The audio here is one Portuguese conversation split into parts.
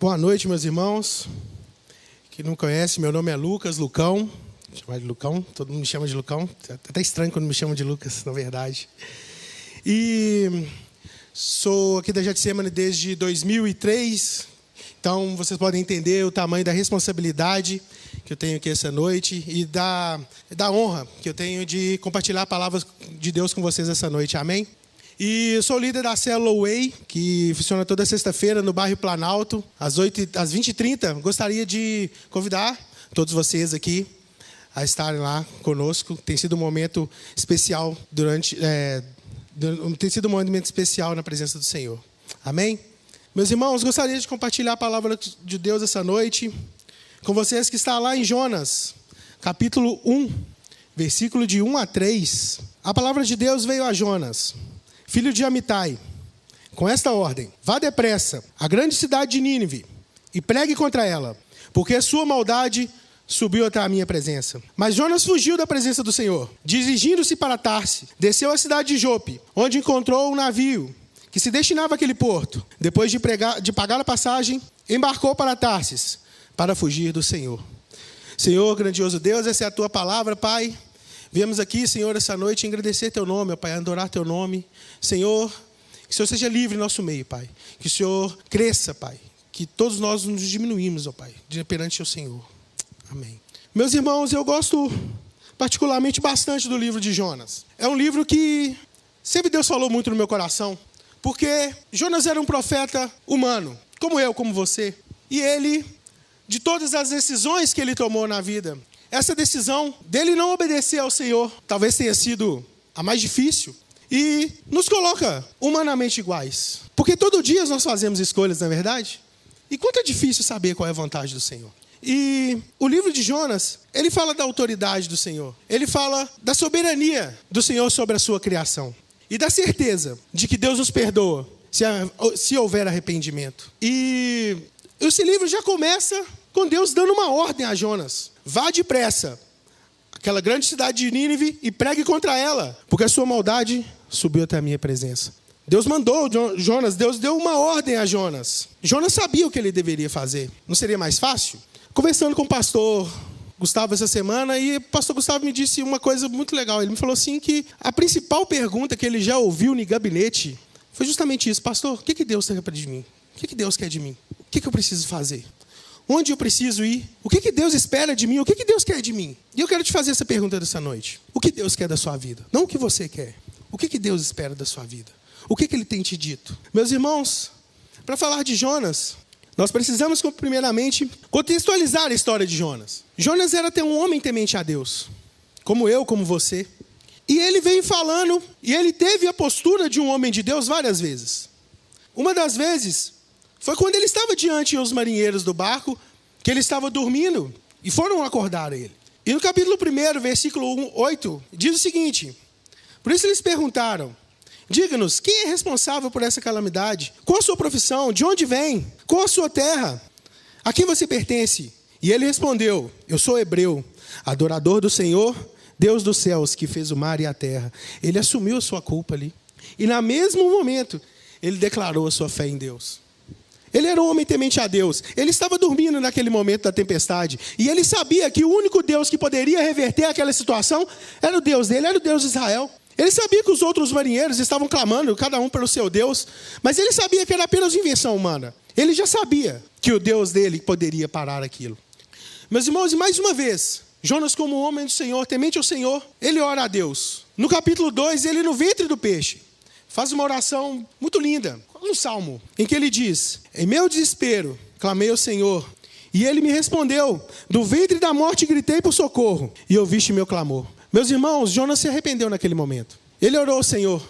Boa noite, meus irmãos. Quem não conhece, meu nome é Lucas Lucão. Chamar de Lucão, todo mundo me chama de Lucão. É até estranho quando me chamam de Lucas, na verdade. E sou aqui da Getsemane desde 2003. Então vocês podem entender o tamanho da responsabilidade que eu tenho aqui essa noite e da, da honra que eu tenho de compartilhar a palavra de Deus com vocês essa noite. Amém? E eu sou líder da célula Way, que funciona toda sexta-feira no bairro Planalto, às, 8, às 20h30. Gostaria de convidar todos vocês aqui a estarem lá conosco. Tem sido um momento especial durante. É, tem sido um momento especial na presença do Senhor. Amém? Meus irmãos, gostaria de compartilhar a palavra de Deus essa noite com vocês que está lá em Jonas, capítulo 1, versículo de 1 a 3. A palavra de Deus veio a Jonas filho de Amitai, com esta ordem: Vá depressa à grande cidade de Nínive e pregue contra ela, porque a sua maldade subiu até a minha presença. Mas Jonas fugiu da presença do Senhor. Dirigindo-se para Tarse, desceu à cidade de Jope, onde encontrou um navio que se destinava àquele porto. Depois de, pregar, de pagar a passagem, embarcou para Tarsis, para fugir do Senhor. Senhor, grandioso Deus, essa é a tua palavra, Pai. Viemos aqui, Senhor, essa noite agradecer Teu nome, Pai, adorar Teu nome. Senhor, que o Senhor seja livre em nosso meio, Pai. Que o Senhor cresça, Pai. Que todos nós nos diminuímos, ó Pai, perante o Senhor. Amém. Meus irmãos, eu gosto particularmente bastante do livro de Jonas. É um livro que sempre Deus falou muito no meu coração, porque Jonas era um profeta humano, como eu, como você. E ele, de todas as decisões que ele tomou na vida, essa decisão dele não obedecer ao Senhor talvez tenha sido a mais difícil e nos coloca humanamente iguais. Porque todo dia nós fazemos escolhas, não é verdade? E quanto é difícil saber qual é a vontade do Senhor. E o livro de Jonas, ele fala da autoridade do Senhor. Ele fala da soberania do Senhor sobre a sua criação. E da certeza de que Deus nos perdoa se, se houver arrependimento. E esse livro já começa com Deus dando uma ordem a Jonas: vá depressa aquela grande cidade de Nínive e pregue contra ela, porque a sua maldade subiu até a minha presença. Deus mandou Jonas, Deus deu uma ordem a Jonas. Jonas sabia o que ele deveria fazer. Não seria mais fácil? Conversando com o pastor Gustavo essa semana e o pastor Gustavo me disse uma coisa muito legal. Ele me falou assim que a principal pergunta que ele já ouviu no gabinete foi justamente isso: Pastor, o que, que Deus quer de mim? O que, que Deus quer de mim? O que eu preciso fazer? Onde eu preciso ir? O que, que Deus espera de mim? O que, que Deus quer de mim? E eu quero te fazer essa pergunta dessa noite. O que Deus quer da sua vida? Não o que você quer. O que, que Deus espera da sua vida? O que, que Ele tem te dito? Meus irmãos, para falar de Jonas, nós precisamos, primeiramente, contextualizar a história de Jonas. Jonas era até um homem temente a Deus, como eu, como você. E ele vem falando, e ele teve a postura de um homem de Deus várias vezes. Uma das vezes, foi quando ele estava diante dos marinheiros do barco, que ele estava dormindo, e foram acordar ele. E no capítulo 1, versículo 8, diz o seguinte: Por isso eles perguntaram: Diga-nos, quem é responsável por essa calamidade? Qual a sua profissão? De onde vem? Qual a sua terra? A quem você pertence? E ele respondeu: Eu sou hebreu, adorador do Senhor, Deus dos céus, que fez o mar e a terra. Ele assumiu a sua culpa ali. E no mesmo momento, ele declarou a sua fé em Deus. Ele era um homem temente a Deus. Ele estava dormindo naquele momento da tempestade. E ele sabia que o único Deus que poderia reverter aquela situação era o Deus dele, era o Deus de Israel. Ele sabia que os outros marinheiros estavam clamando, cada um pelo seu Deus, mas ele sabia que era apenas invenção humana. Ele já sabia que o Deus dele poderia parar aquilo. Meus irmãos, e mais uma vez, Jonas, como homem do Senhor, temente ao Senhor, ele ora a Deus. No capítulo 2, ele no ventre do peixe faz uma oração muito linda, um salmo, em que ele diz: Em meu desespero, clamei ao Senhor, e ele me respondeu: Do ventre da morte gritei por socorro, e ouviste meu clamor. Meus irmãos, Jonas se arrependeu naquele momento. Ele orou ao Senhor.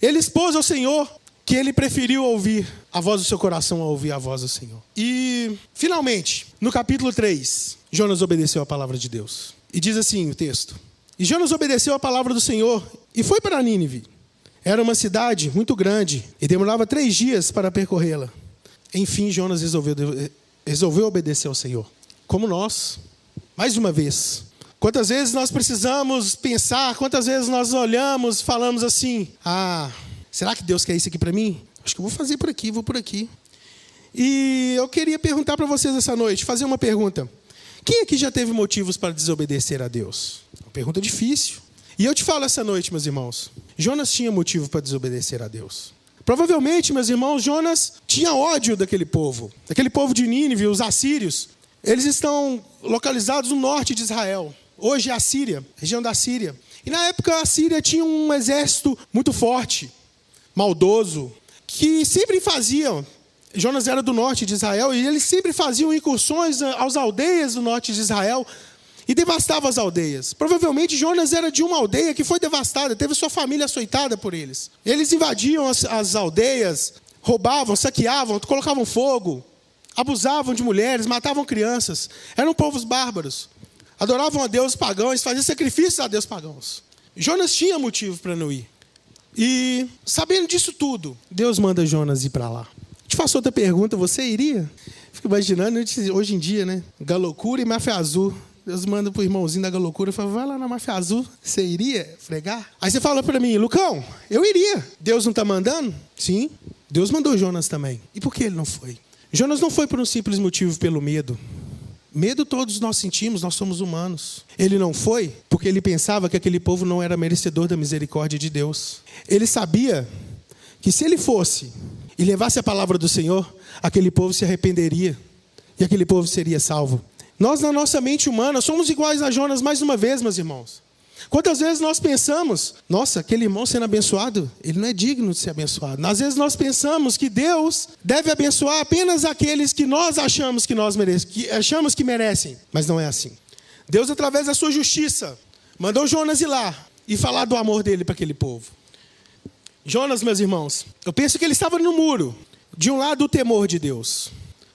Ele expôs ao Senhor que ele preferiu ouvir a voz do seu coração a ouvir a voz do Senhor. E, finalmente, no capítulo 3, Jonas obedeceu a palavra de Deus. E diz assim o texto: E Jonas obedeceu a palavra do Senhor e foi para Nínive. Era uma cidade muito grande e demorava três dias para percorrê-la. Enfim, Jonas resolveu, resolveu obedecer ao Senhor. Como nós, mais uma vez. Quantas vezes nós precisamos pensar, quantas vezes nós olhamos, falamos assim: ah, será que Deus quer isso aqui para mim? Acho que eu vou fazer por aqui, vou por aqui. E eu queria perguntar para vocês essa noite, fazer uma pergunta. Quem aqui já teve motivos para desobedecer a Deus? Uma pergunta difícil. E eu te falo essa noite, meus irmãos. Jonas tinha motivo para desobedecer a Deus. Provavelmente, meus irmãos, Jonas tinha ódio daquele povo, daquele povo de Nínive, os assírios. Eles estão localizados no norte de Israel. Hoje é a Síria, região da Síria. E na época a Síria tinha um exército muito forte, maldoso, que sempre faziam. Jonas era do norte de Israel e eles sempre faziam incursões às aldeias do norte de Israel e devastavam as aldeias. Provavelmente Jonas era de uma aldeia que foi devastada, teve sua família açoitada por eles. Eles invadiam as, as aldeias, roubavam, saqueavam, colocavam fogo, abusavam de mulheres, matavam crianças. Eram povos bárbaros. Adoravam a deuses pagãos, faziam sacrifícios a deuses pagãos. Jonas tinha motivo para não ir. E sabendo disso tudo, Deus manda Jonas ir para lá. Te faço outra pergunta, você iria? Fico imaginando, hoje em dia, né? Galocura e máfia azul. Deus manda pro irmãozinho da galocura e fala, vai lá na máfia azul, você iria fregar? Aí você fala para mim, Lucão, eu iria. Deus não está mandando? Sim. Deus mandou Jonas também. E por que ele não foi? Jonas não foi por um simples motivo, pelo medo. Medo todos nós sentimos, nós somos humanos. Ele não foi porque ele pensava que aquele povo não era merecedor da misericórdia de Deus. Ele sabia que se ele fosse e levasse a palavra do Senhor, aquele povo se arrependeria e aquele povo seria salvo. Nós, na nossa mente humana, somos iguais a Jonas mais uma vez, meus irmãos. Quantas vezes nós pensamos, nossa, aquele irmão sendo abençoado, ele não é digno de ser abençoado. Às vezes nós pensamos que Deus deve abençoar apenas aqueles que nós achamos que nós que achamos que merecem, mas não é assim. Deus, através da sua justiça, mandou Jonas ir lá e falar do amor dele para aquele povo. Jonas, meus irmãos, eu penso que ele estava no muro. De um lado, o temor de Deus,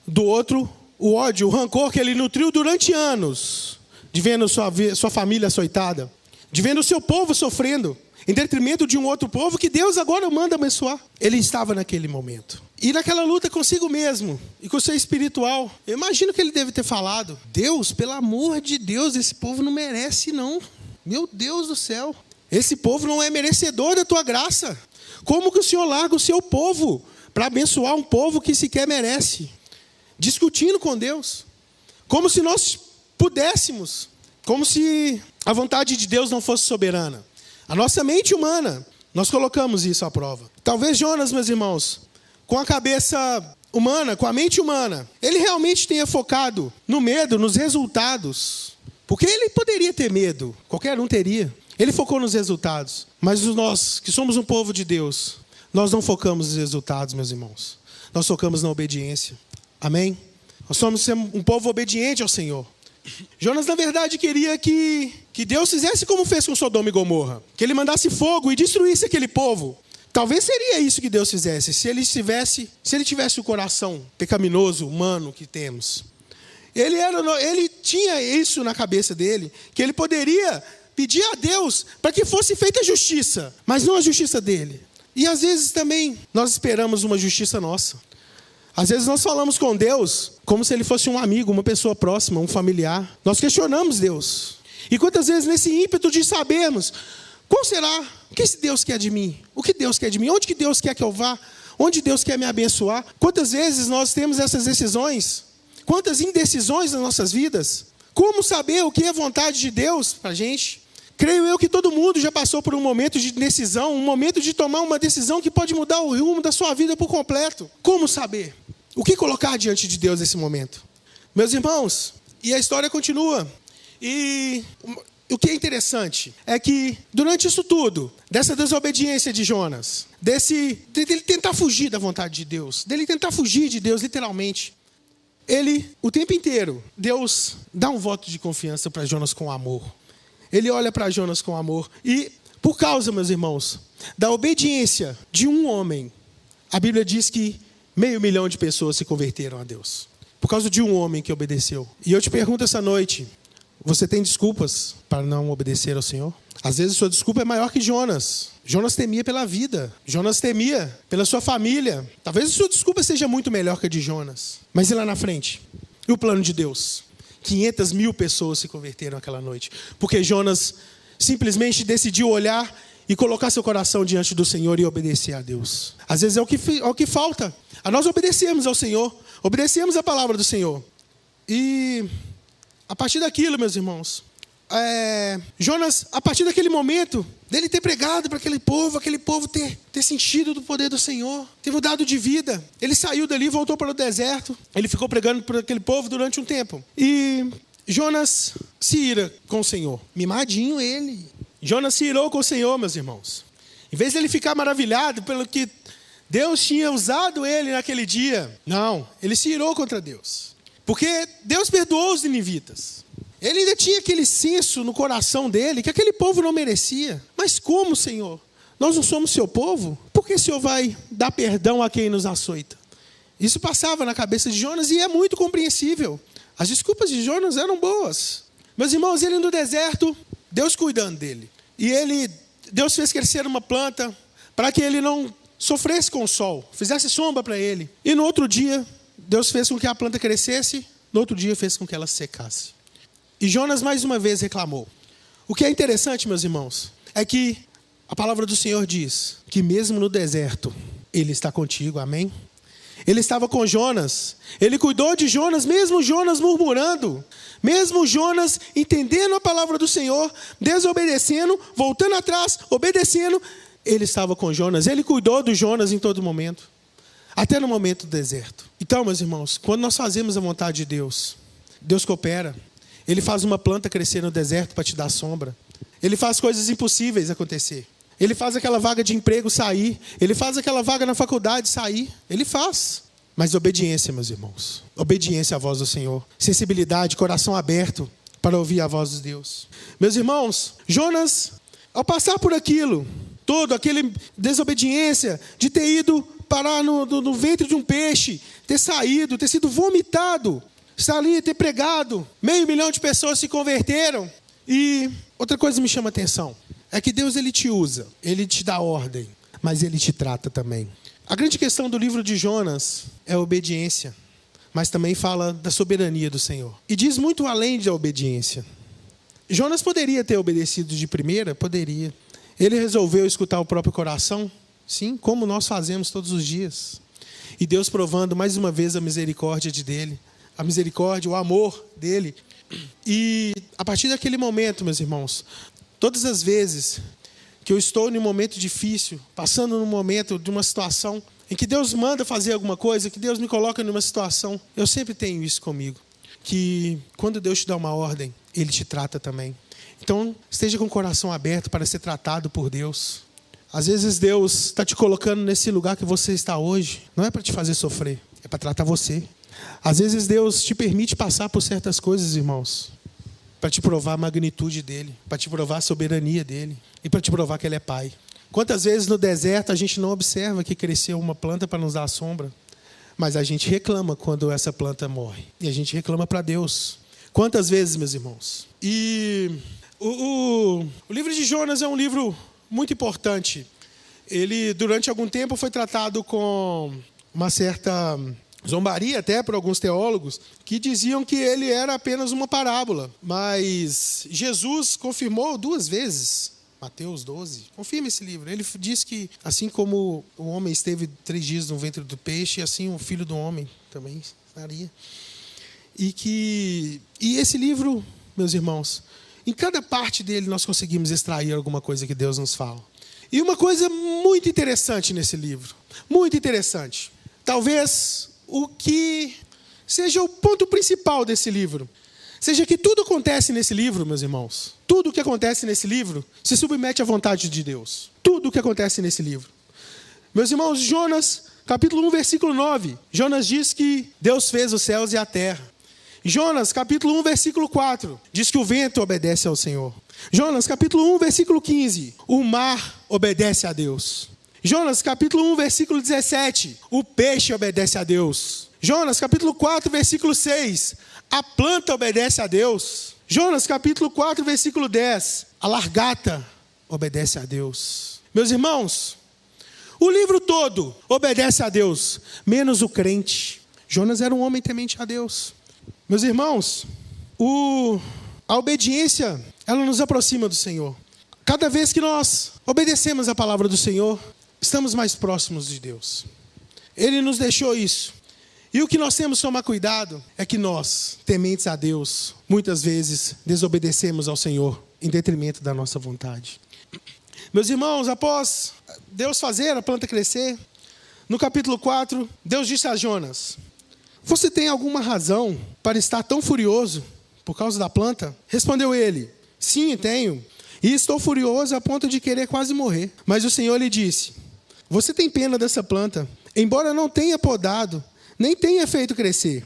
do outro, o ódio, o rancor que ele nutriu durante anos, de vendo sua, sua família açoitada de vendo o seu povo sofrendo, em detrimento de um outro povo que Deus agora manda abençoar. Ele estava naquele momento. E naquela luta consigo mesmo e com o seu espiritual. Eu imagino que ele deve ter falado: Deus, pelo amor de Deus, esse povo não merece, não. Meu Deus do céu. Esse povo não é merecedor da tua graça. Como que o Senhor larga o seu povo para abençoar um povo que sequer merece? Discutindo com Deus. Como se nós pudéssemos como se a vontade de Deus não fosse soberana. A nossa mente humana, nós colocamos isso à prova. Talvez Jonas, meus irmãos, com a cabeça humana, com a mente humana, ele realmente tenha focado no medo, nos resultados. Porque ele poderia ter medo, qualquer um teria. Ele focou nos resultados. Mas nós, que somos um povo de Deus, nós não focamos nos resultados, meus irmãos. Nós focamos na obediência. Amém? Nós somos um povo obediente ao Senhor. Jonas, na verdade, queria que, que Deus fizesse como fez com Sodoma e Gomorra. Que ele mandasse fogo e destruísse aquele povo. Talvez seria isso que Deus fizesse, se ele tivesse, se ele tivesse o coração pecaminoso, humano que temos. Ele, era, ele tinha isso na cabeça dele, que ele poderia pedir a Deus para que fosse feita justiça, mas não a justiça dele. E às vezes também nós esperamos uma justiça nossa. Às vezes nós falamos com Deus como se ele fosse um amigo, uma pessoa próxima, um familiar. Nós questionamos Deus. E quantas vezes nesse ímpeto de sabermos qual será, o que esse Deus quer de mim? O que Deus quer de mim? Onde que Deus quer que eu vá? Onde Deus quer me abençoar? Quantas vezes nós temos essas decisões? Quantas indecisões nas nossas vidas? Como saber o que é vontade de Deus para a gente? Creio eu que todo mundo já passou por um momento de decisão, um momento de tomar uma decisão que pode mudar o rumo da sua vida por completo. Como saber? O que colocar diante de Deus nesse momento? Meus irmãos, e a história continua. E o que é interessante é que durante isso tudo, dessa desobediência de Jonas, desse dele tentar fugir da vontade de Deus, dele tentar fugir de Deus literalmente, ele o tempo inteiro Deus dá um voto de confiança para Jonas com amor. Ele olha para Jonas com amor e por causa, meus irmãos, da obediência de um homem, a Bíblia diz que meio milhão de pessoas se converteram a Deus. Por causa de um homem que obedeceu. E eu te pergunto essa noite: você tem desculpas para não obedecer ao Senhor? Às vezes sua desculpa é maior que Jonas. Jonas temia pela vida. Jonas temia pela sua família. Talvez a sua desculpa seja muito melhor que a de Jonas. Mas e lá na frente? E o plano de Deus? 500 mil pessoas se converteram aquela noite. Porque Jonas simplesmente decidiu olhar e colocar seu coração diante do Senhor e obedecer a Deus. Às vezes é o que, é o que falta. A nós obedecermos ao Senhor, obedecemos a palavra do Senhor. E a partir daquilo, meus irmãos, é, Jonas, a partir daquele momento, dele ter pregado para aquele povo, aquele povo ter, ter sentido do poder do Senhor, ter mudado de vida. Ele saiu dali, voltou para o deserto, ele ficou pregando para aquele povo durante um tempo. E Jonas se ira com o Senhor. Mimadinho ele. Jonas se irou com o Senhor, meus irmãos. Em vez de ele ficar maravilhado pelo que Deus tinha usado ele naquele dia, não, ele se irou contra Deus. Porque Deus perdoou os ninivitas. Ele ainda tinha aquele senso no coração dele que aquele povo não merecia. Mas como, Senhor? Nós não somos seu povo? Por que o Senhor vai dar perdão a quem nos açoita? Isso passava na cabeça de Jonas e é muito compreensível. As desculpas de Jonas eram boas. Meus irmãos, ele no deserto, Deus cuidando dele. E ele, Deus fez crescer uma planta para que ele não sofresse com o sol, fizesse sombra para ele. E no outro dia, Deus fez com que a planta crescesse, no outro dia fez com que ela secasse. E Jonas mais uma vez reclamou. O que é interessante, meus irmãos, é que a palavra do Senhor diz que mesmo no deserto, Ele está contigo, amém? Ele estava com Jonas, ele cuidou de Jonas, mesmo Jonas murmurando, mesmo Jonas entendendo a palavra do Senhor, desobedecendo, voltando atrás, obedecendo, ele estava com Jonas, ele cuidou do Jonas em todo momento, até no momento do deserto. Então, meus irmãos, quando nós fazemos a vontade de Deus, Deus coopera, ele faz uma planta crescer no deserto para te dar sombra. Ele faz coisas impossíveis acontecer. Ele faz aquela vaga de emprego sair. Ele faz aquela vaga na faculdade sair. Ele faz. Mas obediência, meus irmãos. Obediência à voz do Senhor. Sensibilidade, coração aberto para ouvir a voz de Deus. Meus irmãos, Jonas, ao passar por aquilo, todo aquele desobediência de ter ido parar no, no, no ventre de um peixe, ter saído, ter sido vomitado, está ali ter pregado, meio milhão de pessoas se converteram. E outra coisa me chama a atenção é que Deus ele te usa, ele te dá ordem, mas ele te trata também. A grande questão do livro de Jonas é a obediência, mas também fala da soberania do Senhor. E diz muito além da obediência. Jonas poderia ter obedecido de primeira, poderia. Ele resolveu escutar o próprio coração, sim, como nós fazemos todos os dias. E Deus provando mais uma vez a misericórdia de dele, a misericórdia, o amor dele. E a partir daquele momento, meus irmãos, todas as vezes que eu estou em um momento difícil, passando num momento de uma situação em que Deus manda fazer alguma coisa, que Deus me coloca numa situação, eu sempre tenho isso comigo. Que quando Deus te dá uma ordem, Ele te trata também. Então, esteja com o coração aberto para ser tratado por Deus. Às vezes Deus está te colocando nesse lugar que você está hoje, não é para te fazer sofrer, é para tratar você. Às vezes Deus te permite passar por certas coisas, irmãos, para te provar a magnitude dele, para te provar a soberania dele e para te provar que ele é pai. Quantas vezes no deserto a gente não observa que cresceu uma planta para nos dar sombra, mas a gente reclama quando essa planta morre e a gente reclama para Deus. Quantas vezes, meus irmãos? E o, o, o livro de Jonas é um livro muito importante. Ele, durante algum tempo, foi tratado com uma certa zombaria até por alguns teólogos que diziam que ele era apenas uma parábola, mas Jesus confirmou duas vezes. Mateus 12, confirma esse livro. Ele diz que, assim como o homem esteve três dias no ventre do peixe, assim o filho do homem também estaria. E que e esse livro, meus irmãos, em cada parte dele nós conseguimos extrair alguma coisa que Deus nos fala. E uma coisa muito interessante nesse livro, muito interessante. Talvez o que seja o ponto principal desse livro. Seja que tudo acontece nesse livro, meus irmãos. Tudo o que acontece nesse livro se submete à vontade de Deus. Tudo o que acontece nesse livro. Meus irmãos, Jonas, capítulo 1, versículo 9. Jonas diz que Deus fez os céus e a terra. Jonas, capítulo 1, versículo 4, diz que o vento obedece ao Senhor. Jonas, capítulo 1, versículo 15, o mar obedece a Deus. Jonas capítulo 1, versículo 17. O peixe obedece a Deus. Jonas capítulo 4, versículo 6. A planta obedece a Deus. Jonas capítulo 4, versículo 10. A largata obedece a Deus. Meus irmãos, o livro todo obedece a Deus, menos o crente. Jonas era um homem temente a Deus. Meus irmãos, o, a obediência, ela nos aproxima do Senhor. Cada vez que nós obedecemos a palavra do Senhor, estamos mais próximos de Deus. Ele nos deixou isso. E o que nós temos que tomar cuidado é que nós, tementes a Deus, muitas vezes desobedecemos ao Senhor em detrimento da nossa vontade. Meus irmãos, após Deus fazer a planta crescer, no capítulo 4, Deus disse a Jonas: Você tem alguma razão para estar tão furioso por causa da planta? Respondeu ele: Sim, tenho. E estou furioso a ponto de querer quase morrer. Mas o Senhor lhe disse: Você tem pena dessa planta, embora não tenha podado, nem tenha feito crescer.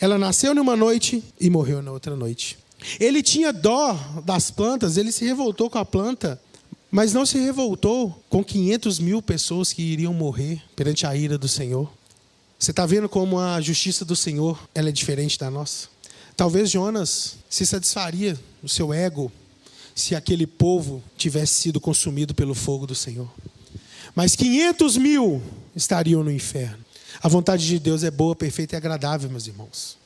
Ela nasceu numa noite e morreu na outra noite. Ele tinha dó das plantas, ele se revoltou com a planta, mas não se revoltou com 500 mil pessoas que iriam morrer perante a ira do Senhor. Você está vendo como a justiça do Senhor ela é diferente da nossa? Talvez Jonas se satisfaria no seu ego se aquele povo tivesse sido consumido pelo fogo do Senhor. Mas 500 mil estariam no inferno. A vontade de Deus é boa, perfeita e agradável, meus irmãos.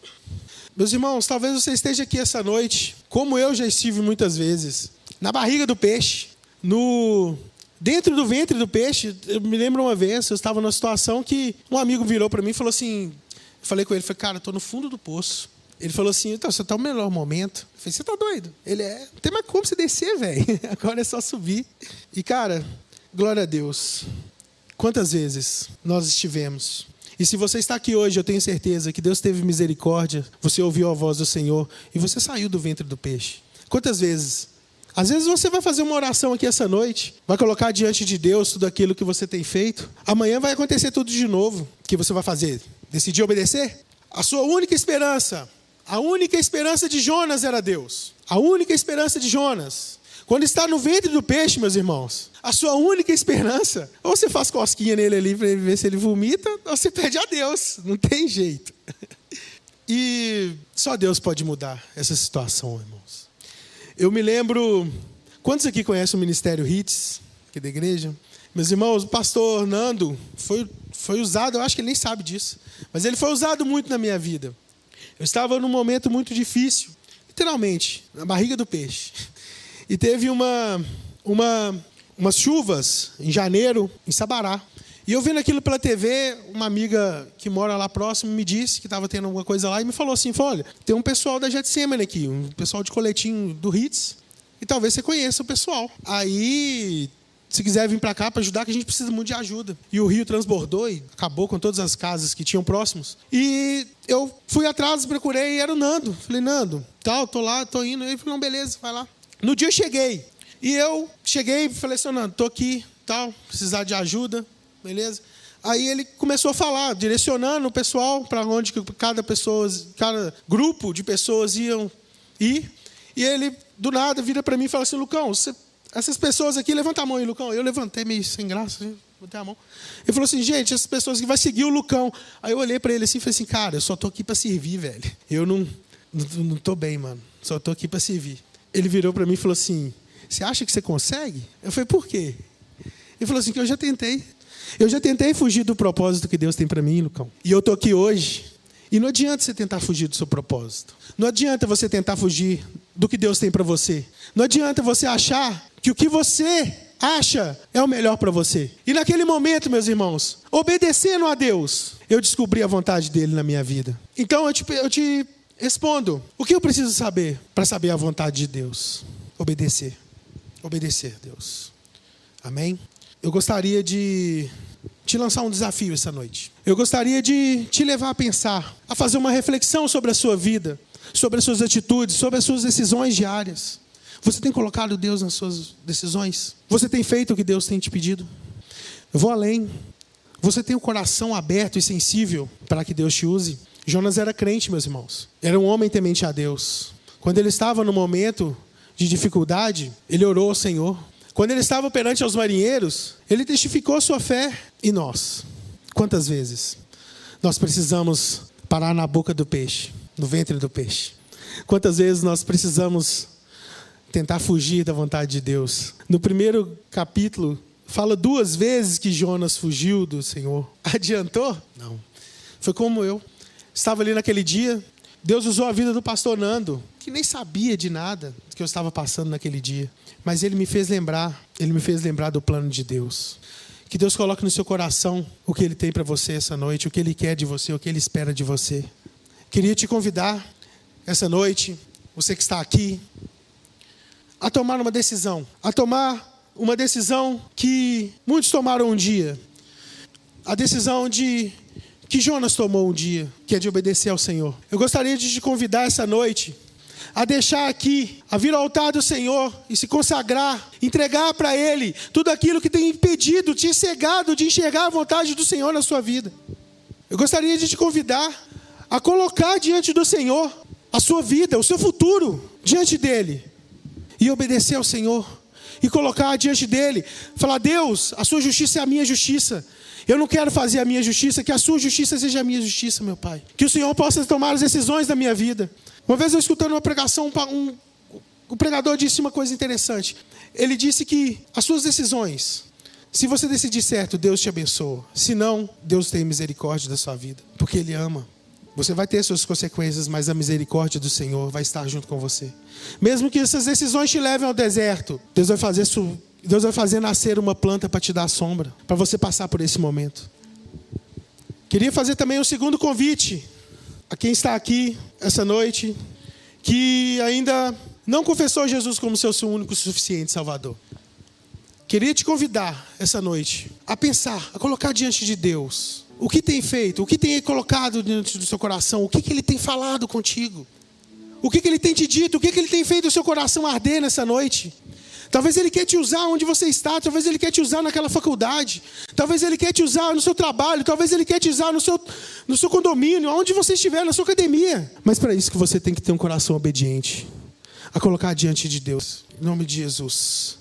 Meus irmãos, talvez você esteja aqui essa noite, como eu já estive muitas vezes, na barriga do peixe, no dentro do ventre do peixe. Eu me lembro uma vez, eu estava numa situação que um amigo virou para mim e falou assim, falei com ele, falei, cara, estou no fundo do poço. Ele falou assim, então, você está no melhor momento. Eu falei, você está doido? Ele é, não tem mais como você descer, velho. Agora é só subir. E, cara, glória a Deus. Quantas vezes nós estivemos e se você está aqui hoje, eu tenho certeza que Deus teve misericórdia, você ouviu a voz do Senhor e você saiu do ventre do peixe. Quantas vezes? Às vezes você vai fazer uma oração aqui essa noite, vai colocar diante de Deus tudo aquilo que você tem feito. Amanhã vai acontecer tudo de novo. O que você vai fazer? Decidir obedecer? A sua única esperança, a única esperança de Jonas era Deus. A única esperança de Jonas quando está no ventre do peixe, meus irmãos, a sua única esperança, ou você faz cosquinha nele ali para ver se ele vomita, ou você pede a Deus. Não tem jeito. E só Deus pode mudar essa situação, irmãos. Eu me lembro. Quantos aqui conhecem o Ministério Hits, aqui da igreja? Meus irmãos, o pastor Nando foi, foi usado, eu acho que ele nem sabe disso, mas ele foi usado muito na minha vida. Eu estava num momento muito difícil, literalmente, na barriga do peixe. E teve uma, uma, umas chuvas em janeiro, em Sabará. E eu vendo aquilo pela TV, uma amiga que mora lá próximo me disse que estava tendo alguma coisa lá e me falou assim: olha, tem um pessoal da Getsemane aqui, um pessoal de coletinho do Hits, e talvez você conheça o pessoal. Aí, se quiser vir para cá para ajudar, que a gente precisa muito de ajuda. E o rio transbordou e acabou com todas as casas que tinham próximos. E eu fui atrás, procurei, e era o Nando. Falei, Nando, tal, tô lá, tô indo. Ele falou, não, beleza, vai lá. No dia eu cheguei. E eu cheguei e falei assim, não, tô aqui, tal, precisar de ajuda, beleza? Aí ele começou a falar, direcionando o pessoal para onde cada pessoa, cada grupo de pessoas iam ir. E ele, do nada, vira para mim e fala assim, Lucão, você, essas pessoas aqui, levanta a mão aí, Lucão. Eu levantei meio sem graça, assim, botei a mão. Ele falou assim, gente, essas pessoas que vai seguir o Lucão. Aí eu olhei para ele assim e falei assim, cara, eu só tô aqui para servir, velho. Eu não, não, não tô bem, mano. Só tô aqui para servir ele virou para mim e falou assim: Você acha que você consegue? Eu falei: Por quê? Ele falou assim: Que eu já tentei. Eu já tentei fugir do propósito que Deus tem para mim, Lucão. E eu estou aqui hoje. E não adianta você tentar fugir do seu propósito. Não adianta você tentar fugir do que Deus tem para você. Não adianta você achar que o que você acha é o melhor para você. E naquele momento, meus irmãos, obedecendo a Deus, eu descobri a vontade dele na minha vida. Então eu te, eu te Respondo. O que eu preciso saber para saber a vontade de Deus? Obedecer. Obedecer, Deus. Amém? Eu gostaria de te lançar um desafio essa noite. Eu gostaria de te levar a pensar, a fazer uma reflexão sobre a sua vida, sobre as suas atitudes, sobre as suas decisões diárias. Você tem colocado Deus nas suas decisões? Você tem feito o que Deus tem te pedido? Eu vou além. Você tem o coração aberto e sensível para que Deus te use? Jonas era crente, meus irmãos. Era um homem temente a Deus. Quando ele estava no momento de dificuldade, ele orou ao Senhor. Quando ele estava perante aos marinheiros, ele testificou sua fé. E nós? Quantas vezes nós precisamos parar na boca do peixe, no ventre do peixe? Quantas vezes nós precisamos tentar fugir da vontade de Deus? No primeiro capítulo, fala duas vezes que Jonas fugiu do Senhor. Adiantou? Não. Foi como eu estava ali naquele dia, Deus usou a vida do pastor Nando, que nem sabia de nada que eu estava passando naquele dia, mas ele me fez lembrar, ele me fez lembrar do plano de Deus. Que Deus coloque no seu coração o que Ele tem para você essa noite, o que Ele quer de você, o que Ele espera de você. Queria te convidar essa noite, você que está aqui, a tomar uma decisão, a tomar uma decisão que muitos tomaram um dia, a decisão de que Jonas tomou um dia, que é de obedecer ao Senhor. Eu gostaria de te convidar essa noite a deixar aqui, a vir ao altar do Senhor e se consagrar, entregar para Ele tudo aquilo que tem impedido, te cegado de enxergar a vontade do Senhor na sua vida. Eu gostaria de te convidar a colocar diante do Senhor a sua vida, o seu futuro diante dele e obedecer ao Senhor e colocar diante dele, falar: Deus, a sua justiça é a minha justiça. Eu não quero fazer a minha justiça, que a sua justiça seja a minha justiça, meu Pai. Que o Senhor possa tomar as decisões da minha vida. Uma vez eu escutando uma pregação, um, o pregador disse uma coisa interessante. Ele disse que as suas decisões, se você decidir certo, Deus te abençoa. Se não, Deus tem misericórdia da sua vida, porque Ele ama. Você vai ter suas consequências, mas a misericórdia do Senhor vai estar junto com você. Mesmo que essas decisões te levem ao deserto, Deus vai fazer, Deus vai fazer nascer uma planta para te dar sombra, para você passar por esse momento. Queria fazer também um segundo convite a quem está aqui essa noite, que ainda não confessou Jesus como seu único e suficiente Salvador. Queria te convidar essa noite a pensar, a colocar diante de Deus o que tem feito, o que tem colocado diante do seu coração, o que, que Ele tem falado contigo, o que, que Ele tem te dito, o que, que Ele tem feito o seu coração arder nessa noite. Talvez Ele quer te usar onde você está, talvez Ele quer te usar naquela faculdade, talvez Ele quer te usar no seu trabalho, talvez Ele quer te usar no seu, no seu condomínio, onde você estiver, na sua academia. Mas para isso que você tem que ter um coração obediente, a colocar diante de Deus, em nome de Jesus.